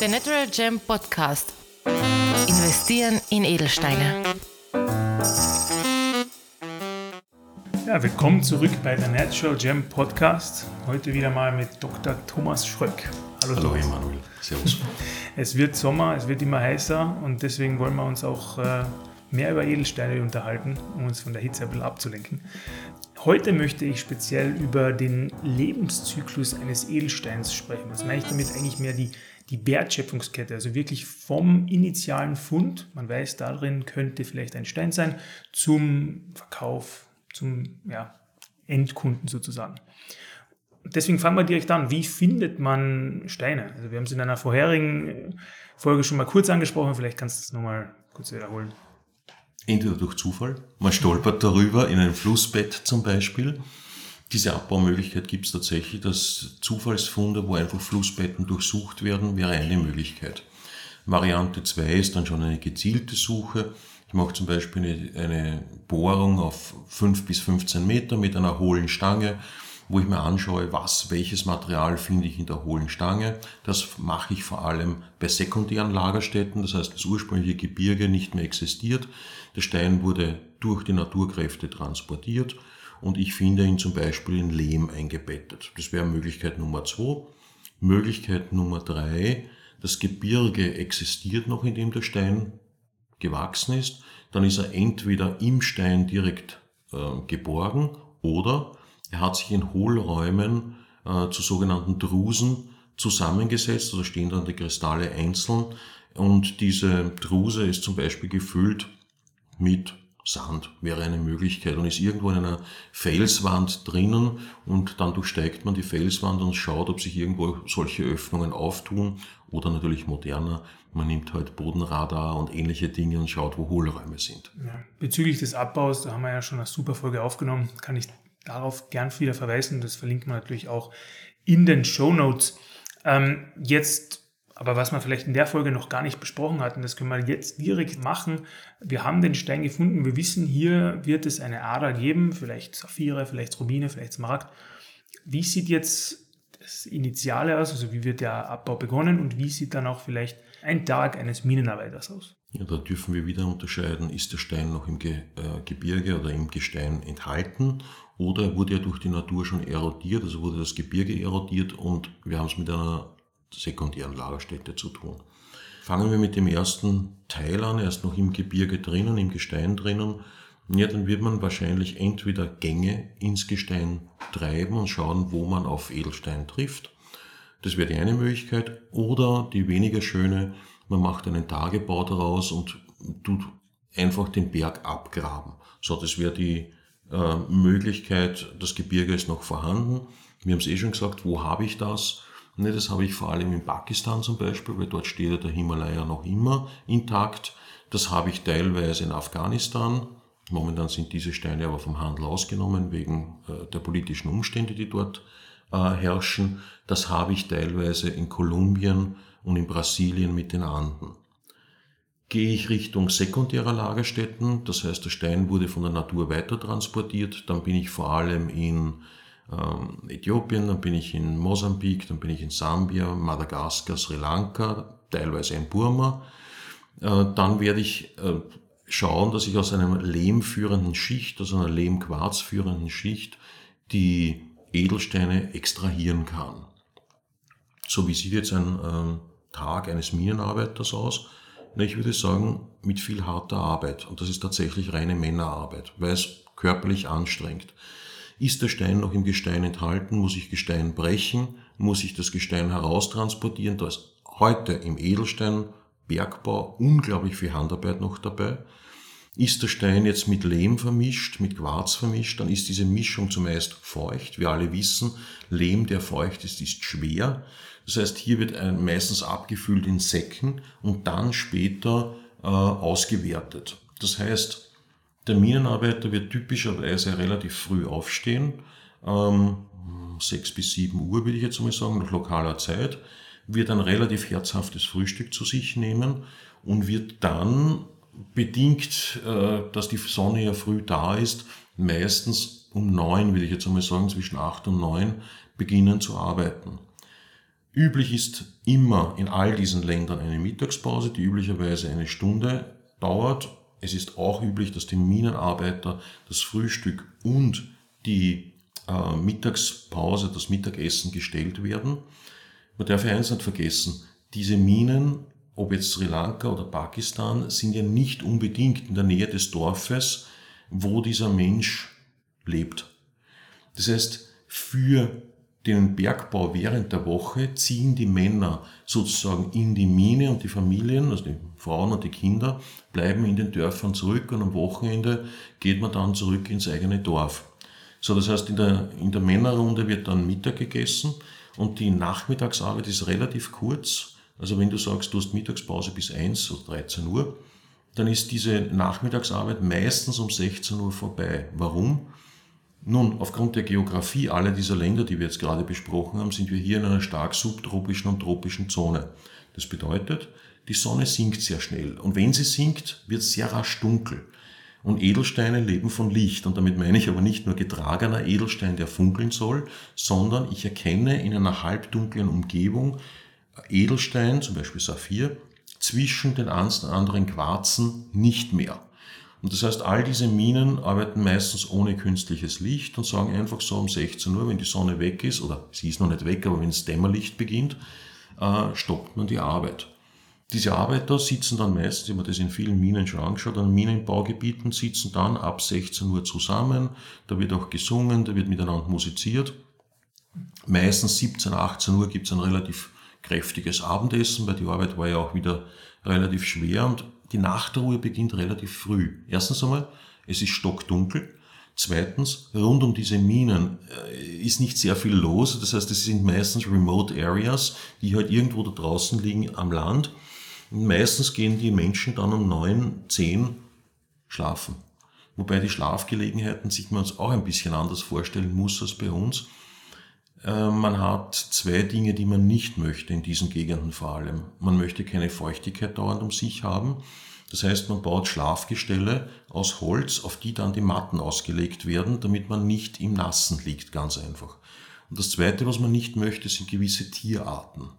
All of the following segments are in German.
Der Natural Gem Podcast. Investieren in Edelsteine. Ja, willkommen zurück bei der Natural Gem Podcast. Heute wieder mal mit Dr. Thomas Schröck. Hallo, Hallo Emanuel. Servus. Es wird Sommer, es wird immer heißer und deswegen wollen wir uns auch äh, mehr über Edelsteine unterhalten, um uns von der Hitze ein bisschen abzulenken. Heute möchte ich speziell über den Lebenszyklus eines Edelsteins sprechen. Was meine ich damit eigentlich mehr die, die Wertschöpfungskette, also wirklich vom initialen Fund, man weiß, darin könnte vielleicht ein Stein sein, zum Verkauf, zum ja, Endkunden sozusagen. Deswegen fangen wir direkt an. Wie findet man Steine? Also wir haben es in einer vorherigen Folge schon mal kurz angesprochen, vielleicht kannst du es nochmal kurz wiederholen. Entweder durch Zufall, man stolpert darüber in einem Flussbett zum Beispiel. Diese Abbaumöglichkeit gibt es tatsächlich, dass Zufallsfunde, wo einfach Flussbetten durchsucht werden, wäre eine Möglichkeit. Variante 2 ist dann schon eine gezielte Suche. Ich mache zum Beispiel eine, eine Bohrung auf 5 bis 15 Meter mit einer hohlen Stange wo ich mir anschaue, was, welches Material finde ich in der hohlen Stange. Das mache ich vor allem bei sekundären Lagerstätten, das heißt, das ursprüngliche Gebirge nicht mehr existiert. Der Stein wurde durch die Naturkräfte transportiert und ich finde ihn zum Beispiel in Lehm eingebettet. Das wäre Möglichkeit Nummer zwei. Möglichkeit Nummer drei, das Gebirge existiert noch, in dem der Stein gewachsen ist. Dann ist er entweder im Stein direkt äh, geborgen oder er hat sich in Hohlräumen äh, zu sogenannten Drusen zusammengesetzt, also stehen dann die Kristalle einzeln und diese Druse ist zum Beispiel gefüllt mit Sand, wäre eine Möglichkeit und ist irgendwo in einer Felswand drinnen und dann durchsteigt man die Felswand und schaut, ob sich irgendwo solche Öffnungen auftun oder natürlich moderner, man nimmt halt Bodenradar und ähnliche Dinge und schaut, wo Hohlräume sind. Ja, bezüglich des Abbaus, da haben wir ja schon eine super Folge aufgenommen, kann ich darauf gern wieder verweisen. Das verlinkt man natürlich auch in den Show Notes. Ähm, jetzt, aber was wir vielleicht in der Folge noch gar nicht besprochen hatten, das können wir jetzt direkt machen. Wir haben den Stein gefunden. Wir wissen, hier wird es eine Ader geben, vielleicht Saphire, vielleicht Rubine, vielleicht Smaragd. Wie sieht jetzt das Initiale aus? Also wie wird der Abbau begonnen und wie sieht dann auch vielleicht ein Tag eines Minenarbeiters aus? Ja, da dürfen wir wieder unterscheiden, ist der Stein noch im Ge äh, Gebirge oder im Gestein enthalten oder wurde er durch die Natur schon erodiert, also wurde das Gebirge erodiert und wir haben es mit einer sekundären Lagerstätte zu tun. Fangen wir mit dem ersten Teil an, er ist noch im Gebirge drinnen, im Gestein drinnen. Ja, dann wird man wahrscheinlich entweder Gänge ins Gestein treiben und schauen, wo man auf Edelstein trifft. Das wäre die eine Möglichkeit. Oder die weniger schöne, man macht einen Tagebau daraus und tut einfach den Berg abgraben. So, das wäre die äh, Möglichkeit, das Gebirge ist noch vorhanden. Wir haben es eh schon gesagt, wo habe ich das? Ne, das habe ich vor allem in Pakistan zum Beispiel, weil dort steht der Himalaya noch immer intakt. Das habe ich teilweise in Afghanistan. Momentan sind diese Steine aber vom Handel ausgenommen wegen äh, der politischen Umstände, die dort äh, herrschen. Das habe ich teilweise in Kolumbien und in Brasilien mit den Anden. Gehe ich Richtung sekundärer Lagerstätten, das heißt der Stein wurde von der Natur weiter transportiert, dann bin ich vor allem in ähm, Äthiopien, dann bin ich in Mosambik, dann bin ich in Sambia, Madagaskar, Sri Lanka, teilweise in Burma. Äh, dann werde ich äh, schauen, dass ich aus einer lehmführenden Schicht, aus einer lehmquarzführenden Schicht, die Edelsteine extrahieren kann. So wie sieht jetzt ein äh, Tag eines Minenarbeiters aus? Na, ich würde sagen, mit viel harter Arbeit. Und das ist tatsächlich reine Männerarbeit, weil es körperlich anstrengt. Ist der Stein noch im Gestein enthalten, muss ich Gestein brechen, muss ich das Gestein heraustransportieren. Da ist heute im Edelsteinbergbau unglaublich viel Handarbeit noch dabei. Ist der Stein jetzt mit Lehm vermischt, mit Quarz vermischt, dann ist diese Mischung zumeist feucht. Wir alle wissen, Lehm, der feucht ist, ist schwer. Das heißt, hier wird meistens abgefüllt in Säcken und dann später äh, ausgewertet. Das heißt, der Minenarbeiter wird typischerweise relativ früh aufstehen, ähm, 6 bis 7 Uhr würde ich jetzt mal sagen, nach lokaler Zeit, wird ein relativ herzhaftes Frühstück zu sich nehmen und wird dann bedingt, äh, dass die Sonne ja früh da ist, meistens um neun, will ich jetzt einmal sagen, zwischen acht und neun beginnen zu arbeiten. Üblich ist immer in all diesen Ländern eine Mittagspause, die üblicherweise eine Stunde dauert. Es ist auch üblich, dass die Minenarbeiter das Frühstück und die äh, Mittagspause, das Mittagessen gestellt werden. Man darf ja eins nicht vergessen, diese Minen, ob jetzt Sri Lanka oder Pakistan, sind ja nicht unbedingt in der Nähe des Dorfes, wo dieser Mensch lebt. Das heißt, für den Bergbau während der Woche ziehen die Männer sozusagen in die Mine und die Familien, also die Frauen und die Kinder, bleiben in den Dörfern zurück und am Wochenende geht man dann zurück ins eigene Dorf. So, das heißt, in der, in der Männerrunde wird dann Mittag gegessen und die Nachmittagsarbeit ist relativ kurz. Also wenn du sagst, du hast Mittagspause bis 1 oder 13 Uhr, dann ist diese Nachmittagsarbeit meistens um 16 Uhr vorbei. Warum? Nun, aufgrund der Geografie aller dieser Länder, die wir jetzt gerade besprochen haben, sind wir hier in einer stark subtropischen und tropischen Zone. Das bedeutet, die Sonne sinkt sehr schnell. Und wenn sie sinkt, wird es sehr rasch dunkel. Und Edelsteine leben von Licht. Und damit meine ich aber nicht nur getragener Edelstein, der funkeln soll, sondern ich erkenne in einer halbdunklen Umgebung Edelstein, zum Beispiel Saphir, zwischen den anderen Quarzen nicht mehr. Und das heißt, all diese Minen arbeiten meistens ohne künstliches Licht und sagen einfach so um 16 Uhr, wenn die Sonne weg ist, oder sie ist noch nicht weg, aber wenn das Dämmerlicht beginnt, äh, stoppt man die Arbeit. Diese Arbeiter sitzen dann meistens, ich habe mir das in vielen Minen schon angeschaut, an Minenbaugebieten sitzen dann ab 16 Uhr zusammen, da wird auch gesungen, da wird miteinander musiziert. Meistens 17, 18 Uhr gibt es ein relativ kräftiges Abendessen, weil die Arbeit war ja auch wieder relativ schwer und die Nachtruhe beginnt relativ früh. Erstens einmal, es ist stockdunkel. Zweitens, rund um diese Minen äh, ist nicht sehr viel los. Das heißt, es sind meistens Remote Areas, die halt irgendwo da draußen liegen am Land. Und meistens gehen die Menschen dann um neun, zehn schlafen. Wobei die Schlafgelegenheiten sich man uns auch ein bisschen anders vorstellen muss als bei uns. Äh, man hat zwei Dinge, die man nicht möchte in diesen Gegenden vor allem. Man möchte keine Feuchtigkeit dauernd um sich haben. Das heißt, man baut Schlafgestelle aus Holz, auf die dann die Matten ausgelegt werden, damit man nicht im Nassen liegt, ganz einfach. Und das Zweite, was man nicht möchte, sind gewisse Tierarten.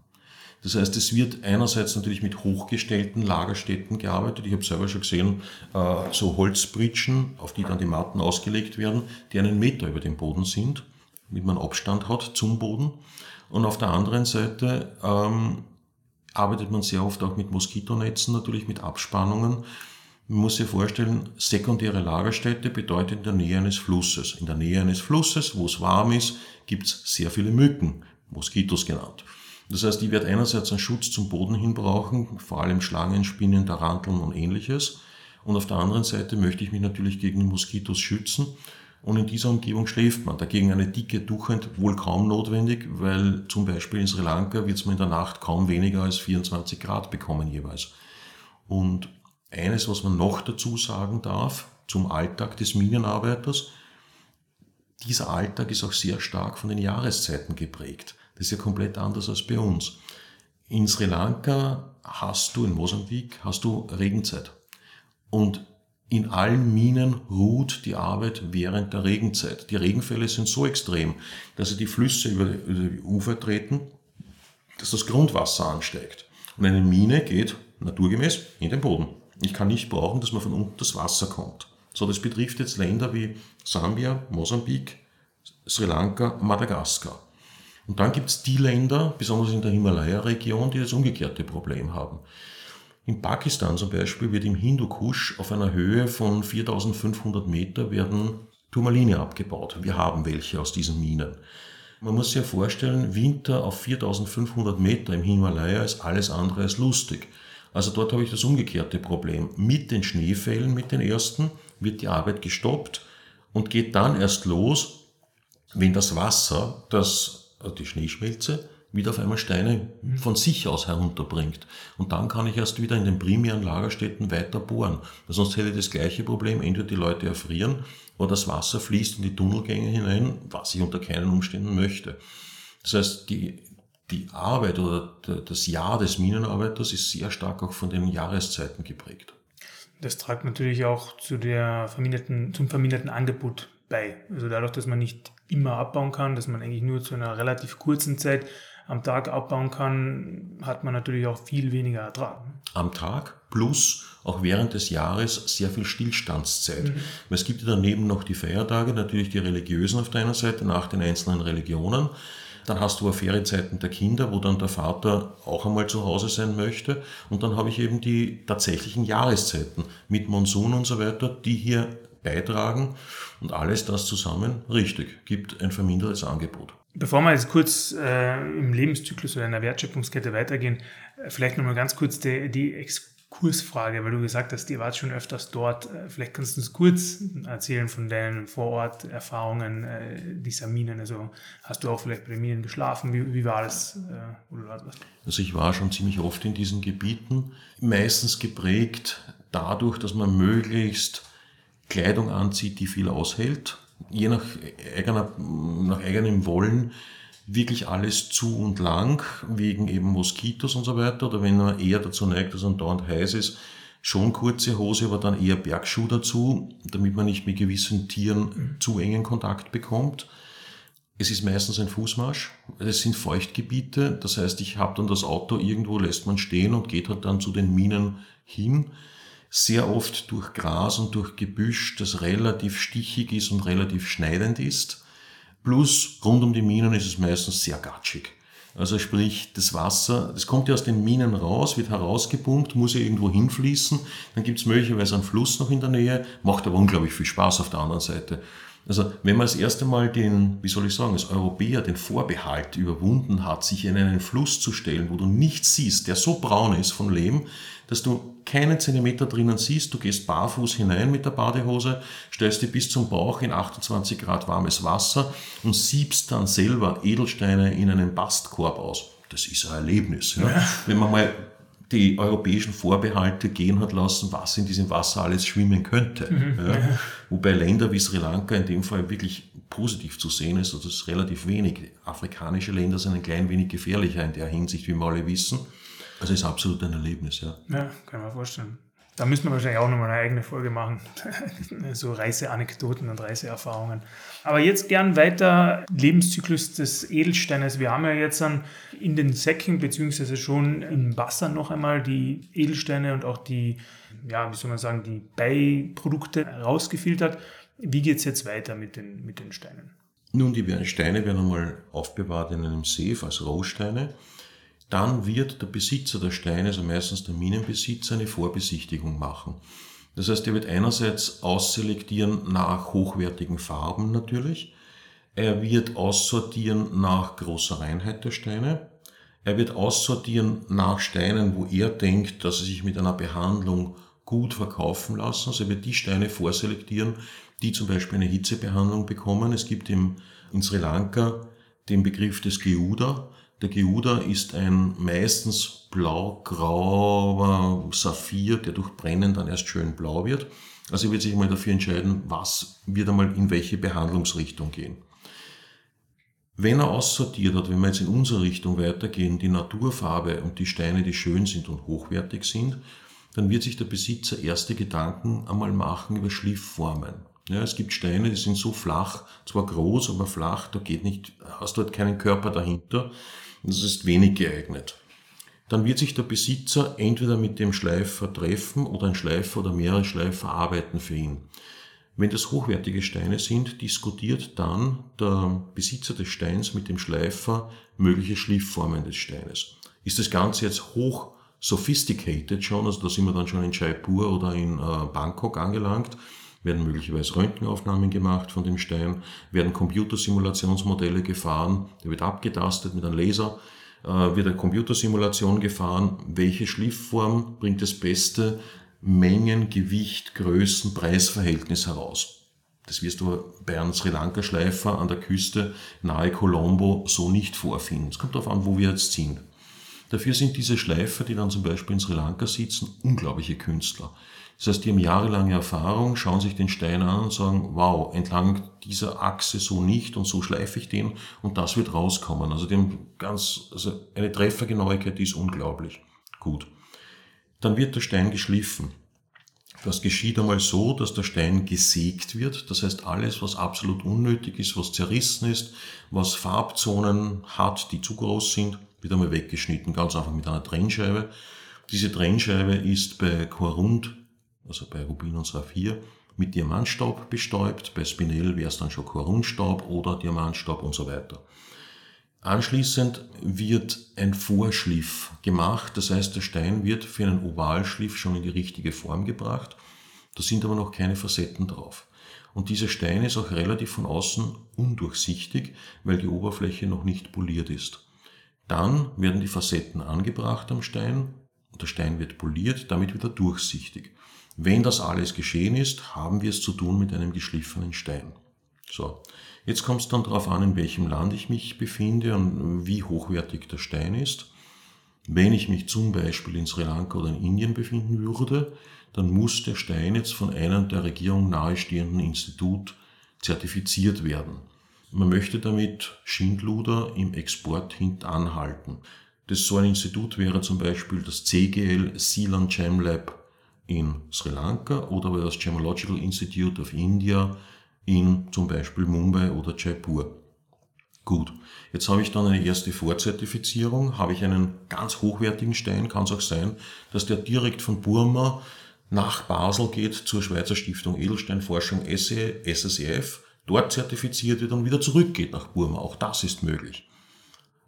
Das heißt, es wird einerseits natürlich mit hochgestellten Lagerstätten gearbeitet. Ich habe selber schon gesehen, äh, so Holzbritschen, auf die dann die Matten ausgelegt werden, die einen Meter über dem Boden sind damit man Abstand hat zum Boden. Und auf der anderen Seite ähm, arbeitet man sehr oft auch mit Moskitonetzen, natürlich mit Abspannungen. Man muss sich vorstellen, sekundäre Lagerstätte bedeutet in der Nähe eines Flusses. In der Nähe eines Flusses, wo es warm ist, gibt es sehr viele Mücken, Moskitos genannt. Das heißt, ich werde einerseits einen Schutz zum Boden hin brauchen, vor allem Schlangen, Spinnen, Taranteln und ähnliches. Und auf der anderen Seite möchte ich mich natürlich gegen Moskitos schützen und in dieser Umgebung schläft man. Dagegen eine dicke Tuchhand wohl kaum notwendig, weil zum Beispiel in Sri Lanka wird man in der Nacht kaum weniger als 24 Grad bekommen jeweils. Und eines, was man noch dazu sagen darf zum Alltag des Minenarbeiters, dieser Alltag ist auch sehr stark von den Jahreszeiten geprägt. Das ist ja komplett anders als bei uns. In Sri Lanka hast du, in Mosambik, hast du Regenzeit. Und in allen Minen ruht die Arbeit während der Regenzeit. Die Regenfälle sind so extrem, dass sie die Flüsse über die Ufer treten, dass das Grundwasser ansteigt. Und eine Mine geht naturgemäß in den Boden. Ich kann nicht brauchen, dass man von unten das Wasser kommt. So, das betrifft jetzt Länder wie Sambia, Mosambik, Sri Lanka, Madagaskar. Und dann gibt es die Länder, besonders in der Himalaya-Region, die das umgekehrte Problem haben. In Pakistan zum Beispiel wird im Hindukusch auf einer Höhe von 4500 Meter werden Turmaline abgebaut. Wir haben welche aus diesen Minen. Man muss sich ja vorstellen, Winter auf 4500 Meter im Himalaya ist alles andere als lustig. Also dort habe ich das umgekehrte Problem. Mit den Schneefällen, mit den ersten, wird die Arbeit gestoppt und geht dann erst los, wenn das Wasser, das, also die Schneeschmelze, wieder auf einmal Steine von sich aus herunterbringt. Und dann kann ich erst wieder in den primären Lagerstätten weiter bohren. sonst hätte ich das gleiche Problem, entweder die Leute erfrieren oder das Wasser fließt in die Tunnelgänge hinein, was ich unter keinen Umständen möchte. Das heißt, die, die Arbeit oder das Jahr des Minenarbeiters ist sehr stark auch von den Jahreszeiten geprägt. Das trägt natürlich auch zu der verminderten, zum verminderten Angebot bei. Also dadurch, dass man nicht immer abbauen kann, dass man eigentlich nur zu einer relativ kurzen Zeit am Tag abbauen kann, hat man natürlich auch viel weniger Ertrag. Am Tag plus auch während des Jahres sehr viel Stillstandszeit. Mhm. Es gibt ja daneben noch die Feiertage, natürlich die religiösen auf deiner Seite nach den einzelnen Religionen. Dann hast du auch Ferienzeiten der Kinder, wo dann der Vater auch einmal zu Hause sein möchte. Und dann habe ich eben die tatsächlichen Jahreszeiten mit Monsun und so weiter, die hier beitragen. Und alles das zusammen, richtig, gibt ein vermindertes Angebot. Bevor wir jetzt kurz äh, im Lebenszyklus oder in der Wertschöpfungskette weitergehen, äh, vielleicht nochmal ganz kurz die, die Exkursfrage, weil du gesagt hast, ihr wart schon öfters dort. Äh, vielleicht kannst du uns kurz erzählen von deinen Vorort-Erfahrungen äh, dieser Minen. Also hast du auch vielleicht bei den Minen geschlafen? Wie, wie war das? Äh, also ich war schon ziemlich oft in diesen Gebieten, meistens geprägt dadurch, dass man möglichst Kleidung anzieht, die viel aushält je nach, eigener, nach eigenem Wollen wirklich alles zu und lang, wegen eben Moskitos und so weiter, oder wenn man eher dazu neigt, dass man dauernd heiß ist, schon kurze Hose, aber dann eher Bergschuh dazu, damit man nicht mit gewissen Tieren zu engen Kontakt bekommt. Es ist meistens ein Fußmarsch, es sind Feuchtgebiete, das heißt, ich habe dann das Auto irgendwo, lässt man stehen und geht halt dann zu den Minen hin sehr oft durch Gras und durch Gebüsch, das relativ stichig ist und relativ schneidend ist. Plus rund um die Minen ist es meistens sehr gatschig. Also sprich, das Wasser, das kommt ja aus den Minen raus, wird herausgepumpt, muss ja irgendwo hinfließen. Dann gibt es möglicherweise einen Fluss noch in der Nähe, macht aber unglaublich viel Spaß auf der anderen Seite. Also wenn man das erste Mal den, wie soll ich sagen, als Europäer den Vorbehalt überwunden hat, sich in einen Fluss zu stellen, wo du nichts siehst, der so braun ist von Lehm, dass du keinen Zentimeter drinnen siehst, du gehst barfuß hinein mit der Badehose, stellst dich bis zum Bauch in 28 Grad warmes Wasser und siebst dann selber Edelsteine in einen Bastkorb aus. Das ist ein Erlebnis. Ja? Ja. Wenn man mal die europäischen Vorbehalte gehen hat lassen, was in diesem Wasser alles schwimmen könnte. Mhm. Ja. Wobei Länder wie Sri Lanka in dem Fall wirklich positiv zu sehen ist, also das ist relativ wenig. Afrikanische Länder sind ein klein wenig gefährlicher in der Hinsicht, wie wir alle wissen. Also ist absolut ein Erlebnis, ja. Ja, kann man vorstellen. Da müssen wir wahrscheinlich auch nochmal eine eigene Folge machen. so Reiseanekdoten und Reiseerfahrungen. Aber jetzt gern weiter Lebenszyklus des Edelsteines. Wir haben ja jetzt dann in den Säcken beziehungsweise schon im Wasser noch einmal die Edelsteine und auch die, ja, wie soll man sagen, die Beiprodukte rausgefiltert. Wie geht es jetzt weiter mit den, mit den Steinen? Nun, die Steine werden einmal aufbewahrt in einem Safe als Rohsteine dann wird der Besitzer der Steine, also meistens der Minenbesitzer, eine Vorbesichtigung machen. Das heißt, er wird einerseits ausselektieren nach hochwertigen Farben natürlich, er wird aussortieren nach großer Reinheit der Steine, er wird aussortieren nach Steinen, wo er denkt, dass sie sich mit einer Behandlung gut verkaufen lassen. Also er wird die Steine vorselektieren, die zum Beispiel eine Hitzebehandlung bekommen. Es gibt im, in Sri Lanka den Begriff des Geuda. Der Geuda ist ein meistens blau-grauer Saphir, der durch Brennen dann erst schön blau wird. Also er wird sich mal dafür entscheiden, was wird einmal in welche Behandlungsrichtung gehen. Wenn er aussortiert hat, wenn wir jetzt in unsere Richtung weitergehen, die Naturfarbe und die Steine, die schön sind und hochwertig sind, dann wird sich der Besitzer erste Gedanken einmal machen über Schliffformen. Ja, es gibt Steine, die sind so flach, zwar groß, aber flach, da geht nicht, hast du halt keinen Körper dahinter. Das ist wenig geeignet. Dann wird sich der Besitzer entweder mit dem Schleifer treffen oder ein Schleifer oder mehrere Schleifer arbeiten für ihn. Wenn das hochwertige Steine sind, diskutiert dann der Besitzer des Steins mit dem Schleifer mögliche Schliffformen des Steines. Ist das Ganze jetzt hoch sophisticated schon, also da sind wir dann schon in Jaipur oder in äh, Bangkok angelangt, werden möglicherweise Röntgenaufnahmen gemacht von dem Stein, werden Computersimulationsmodelle gefahren, der wird abgetastet mit einem Laser, äh, wird eine Computersimulation gefahren, welche Schliffform bringt das beste Mengen, Gewicht, Größen, Preisverhältnis heraus. Das wirst du bei einem Sri Lanka-Schleifer an der Küste nahe Colombo so nicht vorfinden. Es kommt darauf an, wo wir jetzt sind. Dafür sind diese Schleifer, die dann zum Beispiel in Sri Lanka sitzen, unglaubliche Künstler. Das heißt, die haben jahrelange Erfahrung, schauen sich den Stein an und sagen, wow, entlang dieser Achse so nicht und so schleife ich den und das wird rauskommen. Also die haben ganz, also eine Treffergenauigkeit, die ist unglaublich gut. Dann wird der Stein geschliffen. Das geschieht einmal so, dass der Stein gesägt wird. Das heißt, alles, was absolut unnötig ist, was zerrissen ist, was Farbzonen hat, die zu groß sind, wird einmal weggeschnitten, ganz einfach mit einer Trennscheibe. Diese Trennscheibe ist bei Korund, also bei Rubin und Saphir, mit Diamantstaub bestäubt. Bei Spinell wäre es dann schon Korundstaub oder Diamantstaub und so weiter. Anschließend wird ein Vorschliff gemacht, das heißt, der Stein wird für einen Ovalschliff schon in die richtige Form gebracht. Da sind aber noch keine Facetten drauf. Und dieser Stein ist auch relativ von außen undurchsichtig, weil die Oberfläche noch nicht poliert ist. Dann werden die Facetten angebracht am Stein und der Stein wird poliert, damit wird er durchsichtig. Wenn das alles geschehen ist, haben wir es zu tun mit einem geschliffenen Stein. So, jetzt kommt es dann darauf an, in welchem Land ich mich befinde und wie hochwertig der Stein ist. Wenn ich mich zum Beispiel in Sri Lanka oder in Indien befinden würde, dann muss der Stein jetzt von einem der Regierung nahestehenden Institut zertifiziert werden. Man möchte damit Schindluder im Export hintanhalten. Das so ein Institut wäre zum Beispiel das CGL Sealand Gem Lab in Sri Lanka oder das Gemological Institute of India in zum Beispiel Mumbai oder Jaipur. Gut, jetzt habe ich dann eine erste Vorzertifizierung, habe ich einen ganz hochwertigen Stein, kann es auch sein, dass der direkt von Burma nach Basel geht zur Schweizer Stiftung Edelsteinforschung SSEF, dort zertifiziert wird und wieder zurückgeht nach Burma. Auch das ist möglich.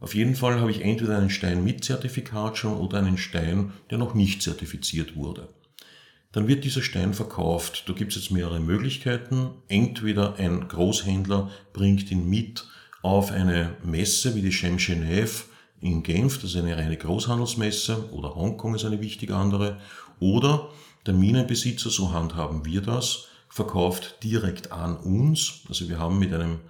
Auf jeden Fall habe ich entweder einen Stein mit Zertifikat schon oder einen Stein, der noch nicht zertifiziert wurde dann wird dieser Stein verkauft. Da gibt es jetzt mehrere Möglichkeiten. Entweder ein Großhändler bringt ihn mit auf eine Messe wie die Shem Genève in Genf, das ist eine reine Großhandelsmesse, oder Hongkong ist eine wichtige andere, oder der Minenbesitzer, so handhaben wir das, verkauft direkt an uns. Also wir haben mit einem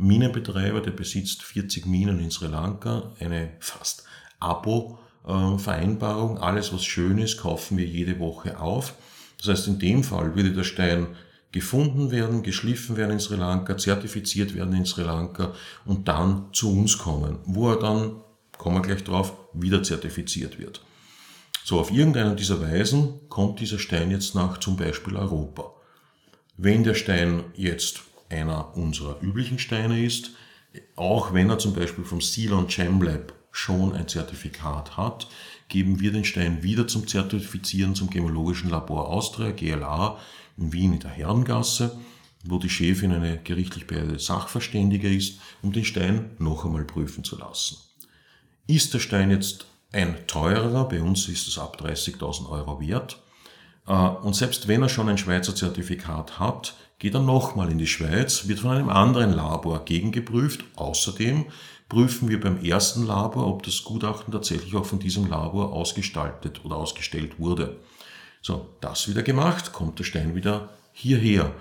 Minenbetreiber, der besitzt 40 Minen in Sri Lanka, eine fast Abo-Vereinbarung. Alles, was schön ist, kaufen wir jede Woche auf. Das heißt, in dem Fall würde der Stein gefunden werden, geschliffen werden in Sri Lanka, zertifiziert werden in Sri Lanka und dann zu uns kommen, wo er dann, kommen wir gleich drauf, wieder zertifiziert wird. So, auf irgendeiner dieser Weisen kommt dieser Stein jetzt nach zum Beispiel Europa. Wenn der Stein jetzt einer unserer üblichen Steine ist, auch wenn er zum Beispiel vom Ceylon Gem Lab schon ein Zertifikat hat, geben wir den Stein wieder zum Zertifizieren zum Gemologischen Labor Austria, GLA, in Wien in der Herrengasse, wo die Chefin eine gerichtlich beeidete Sachverständige ist, um den Stein noch einmal prüfen zu lassen. Ist der Stein jetzt ein teurer, bei uns ist es ab 30.000 Euro wert, äh, und selbst wenn er schon ein Schweizer Zertifikat hat, geht er nochmal in die Schweiz, wird von einem anderen Labor gegengeprüft. Außerdem prüfen wir beim ersten Labor, ob das Gutachten tatsächlich auch von diesem Labor ausgestaltet oder ausgestellt wurde. So, das wieder gemacht, kommt der Stein wieder hierher.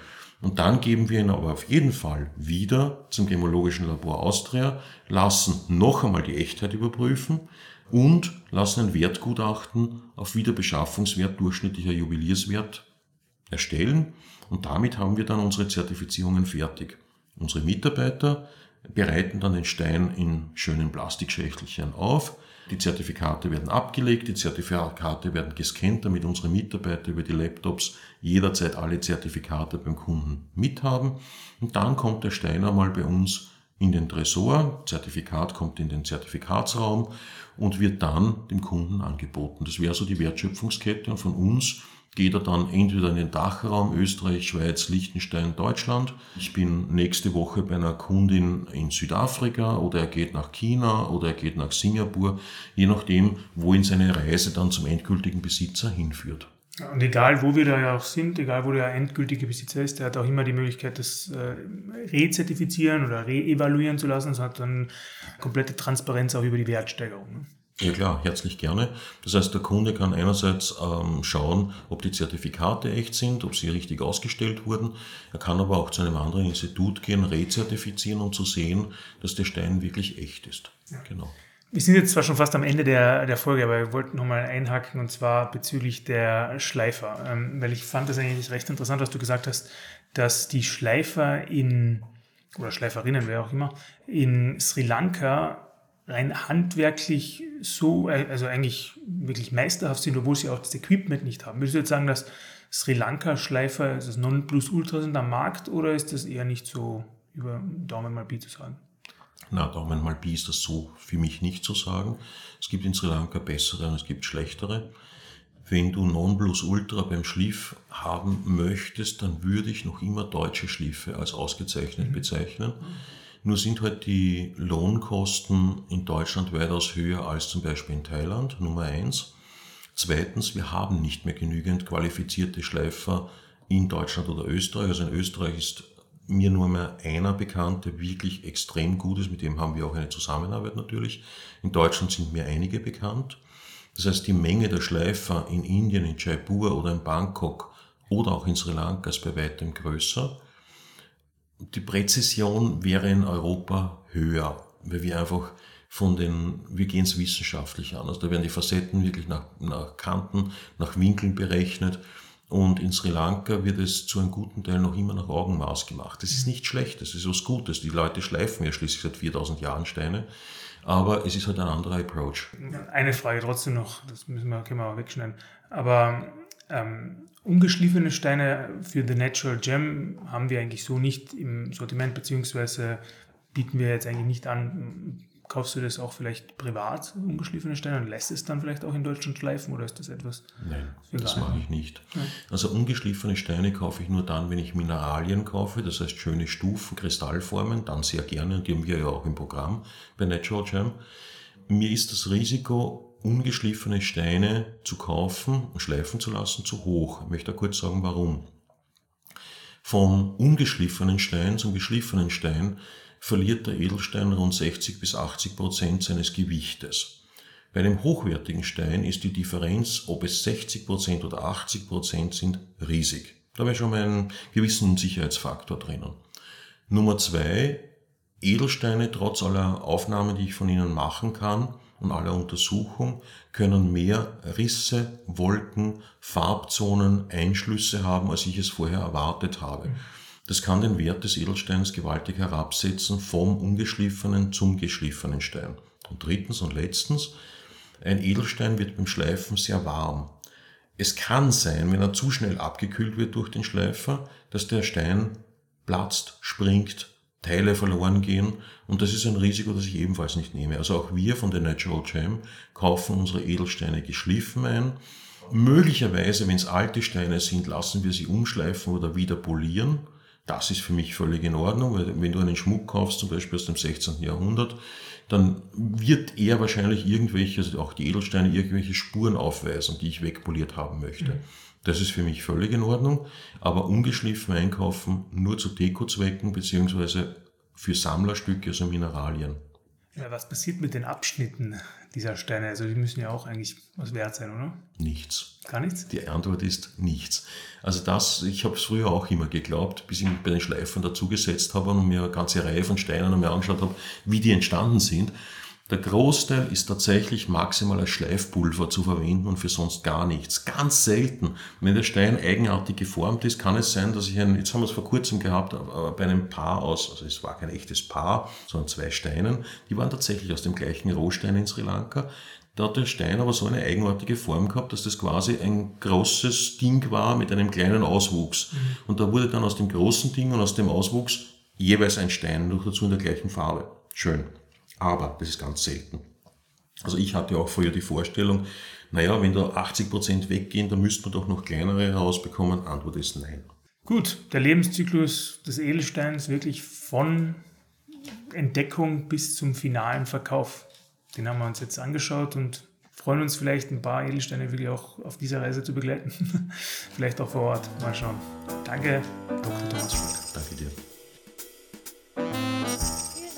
Und dann geben wir ihn aber auf jeden Fall wieder zum Gemologischen Labor Austria, lassen noch einmal die Echtheit überprüfen und lassen ein Wertgutachten auf Wiederbeschaffungswert durchschnittlicher Juwelierswert erstellen. Und damit haben wir dann unsere Zertifizierungen fertig. Unsere Mitarbeiter bereiten dann den Stein in schönen Plastikschächtelchen auf. Die Zertifikate werden abgelegt, die Zertifikate werden gescannt, damit unsere Mitarbeiter über die Laptops jederzeit alle Zertifikate beim Kunden mithaben. Und dann kommt der Stein einmal bei uns in den Tresor, Zertifikat kommt in den Zertifikatsraum und wird dann dem Kunden angeboten. Das wäre so die Wertschöpfungskette und von uns geht er dann entweder in den Dachraum Österreich, Schweiz, Liechtenstein, Deutschland. Ich bin nächste Woche bei einer Kundin in Südafrika oder er geht nach China oder er geht nach Singapur, je nachdem, wohin seine Reise dann zum endgültigen Besitzer hinführt. Und egal, wo wir da ja auch sind, egal, wo der endgültige Besitzer ist, der hat auch immer die Möglichkeit, das äh, rezertifizieren oder re-evaluieren zu lassen. Das hat dann komplette Transparenz auch über die Wertsteigerung. Ja klar, herzlich gerne. Das heißt, der Kunde kann einerseits ähm, schauen, ob die Zertifikate echt sind, ob sie richtig ausgestellt wurden. Er kann aber auch zu einem anderen Institut gehen, rezertifizieren, um zu sehen, dass der Stein wirklich echt ist. Ja. Genau. Wir sind jetzt zwar schon fast am Ende der, der Folge, aber wir wollten nochmal einhaken und zwar bezüglich der Schleifer. Ähm, weil ich fand das eigentlich recht interessant, was du gesagt hast, dass die Schleifer in, oder Schleiferinnen, wer auch immer, in Sri Lanka rein handwerklich so, äh, also eigentlich wirklich meisterhaft sind, obwohl sie auch das Equipment nicht haben. Würdest du jetzt sagen, dass Sri Lanka-Schleifer, ist das Nonplusultra sind am Markt oder ist das eher nicht so über Daumen mal Pi zu sagen? Na, Daumen mal Pi ist das so für mich nicht zu sagen. Es gibt in Sri Lanka bessere und es gibt schlechtere. Wenn du Nonplusultra beim Schliff haben möchtest, dann würde ich noch immer deutsche Schliffe als ausgezeichnet mhm. bezeichnen. Nur sind halt die Lohnkosten in Deutschland weitaus höher als zum Beispiel in Thailand, Nummer eins. Zweitens, wir haben nicht mehr genügend qualifizierte Schleifer in Deutschland oder Österreich. Also in Österreich ist mir nur mehr einer bekannt, der wirklich extrem gut ist. Mit dem haben wir auch eine Zusammenarbeit natürlich. In Deutschland sind mir einige bekannt. Das heißt, die Menge der Schleifer in Indien, in Jaipur oder in Bangkok oder auch in Sri Lanka ist bei weitem größer. Die Präzision wäre in Europa höher, weil wir einfach von den, wir gehen es wissenschaftlich an. Also da werden die Facetten wirklich nach, nach Kanten, nach Winkeln berechnet. Und in Sri Lanka wird es zu einem guten Teil noch immer nach Augenmaß gemacht. Das ist nicht schlecht, das ist was Gutes. Die Leute schleifen ja schließlich seit 4000 Jahren Steine aber es ist halt ein anderer Approach. Eine Frage trotzdem noch, das müssen wir, können wir auch wegschneiden. Aber ähm, ungeschliffene Steine für The Natural Gem haben wir eigentlich so nicht im Sortiment, beziehungsweise bieten wir jetzt eigentlich nicht an kaufst du das auch vielleicht privat, ungeschliffene Steine, und lässt es dann vielleicht auch in Deutschland schleifen oder ist das etwas? Nein, das mache ich nicht. Ja. Also ungeschliffene Steine kaufe ich nur dann, wenn ich Mineralien kaufe, das heißt schöne Stufen, Kristallformen, dann sehr gerne und die haben wir ja auch im Programm bei Natural Gem. Mir ist das Risiko, ungeschliffene Steine zu kaufen und schleifen zu lassen, zu hoch. Ich möchte kurz sagen, warum. Vom ungeschliffenen Stein zum geschliffenen Stein verliert der Edelstein rund 60 bis 80 Prozent seines Gewichtes. Bei einem hochwertigen Stein ist die Differenz, ob es 60 Prozent oder 80 Prozent sind, riesig. Da wäre schon mal ein gewissen Sicherheitsfaktor drinnen. Nummer zwei, Edelsteine, trotz aller Aufnahmen, die ich von ihnen machen kann und aller Untersuchung, können mehr Risse, Wolken, Farbzonen, Einschlüsse haben, als ich es vorher erwartet habe. Das kann den Wert des Edelsteins gewaltig herabsetzen vom ungeschliffenen zum geschliffenen Stein. Und drittens und letztens, ein Edelstein wird beim Schleifen sehr warm. Es kann sein, wenn er zu schnell abgekühlt wird durch den Schleifer, dass der Stein platzt, springt, Teile verloren gehen und das ist ein Risiko, das ich ebenfalls nicht nehme. Also auch wir von der Natural Gem kaufen unsere Edelsteine geschliffen ein. Möglicherweise, wenn es alte Steine sind, lassen wir sie umschleifen oder wieder polieren das ist für mich völlig in Ordnung, weil wenn du einen Schmuck kaufst, zum Beispiel aus dem 16. Jahrhundert, dann wird er wahrscheinlich irgendwelche, also auch die Edelsteine, irgendwelche Spuren aufweisen, die ich wegpoliert haben möchte. Mhm. Das ist für mich völlig in Ordnung, aber ungeschliffen einkaufen nur zu Dekozwecken beziehungsweise für Sammlerstücke, also Mineralien. Ja, was passiert mit den Abschnitten dieser Steine? Also die müssen ja auch eigentlich was wert sein, oder? Nichts. Gar nichts? Die Antwort ist nichts. Also das, ich habe es früher auch immer geglaubt, bis ich mich bei den Schleifern dazugesetzt habe und mir eine ganze Reihe von Steinen mir angeschaut habe, wie die entstanden sind. Der Großteil ist tatsächlich maximal als Schleifpulver zu verwenden und für sonst gar nichts. Ganz selten. Wenn der Stein eigenartig geformt ist, kann es sein, dass ich einen, jetzt haben wir es vor kurzem gehabt, bei einem Paar aus, also es war kein echtes Paar, sondern zwei Steinen, die waren tatsächlich aus dem gleichen Rohstein in Sri Lanka. Da hat der Stein aber so eine eigenartige Form gehabt, dass das quasi ein großes Ding war mit einem kleinen Auswuchs. Mhm. Und da wurde dann aus dem großen Ding und aus dem Auswuchs jeweils ein Stein, noch dazu in der gleichen Farbe. Schön. Aber das ist ganz selten. Also ich hatte auch früher die Vorstellung, naja, wenn da 80% weggehen, dann müsste man doch noch kleinere herausbekommen. Antwort ist nein. Gut, der Lebenszyklus des Edelsteins wirklich von Entdeckung bis zum finalen Verkauf. Den haben wir uns jetzt angeschaut und freuen uns vielleicht ein paar Edelsteine wirklich auch auf dieser Reise zu begleiten. vielleicht auch vor Ort. Mal schauen. Danke, Dr. Thomas Schmidt. Danke dir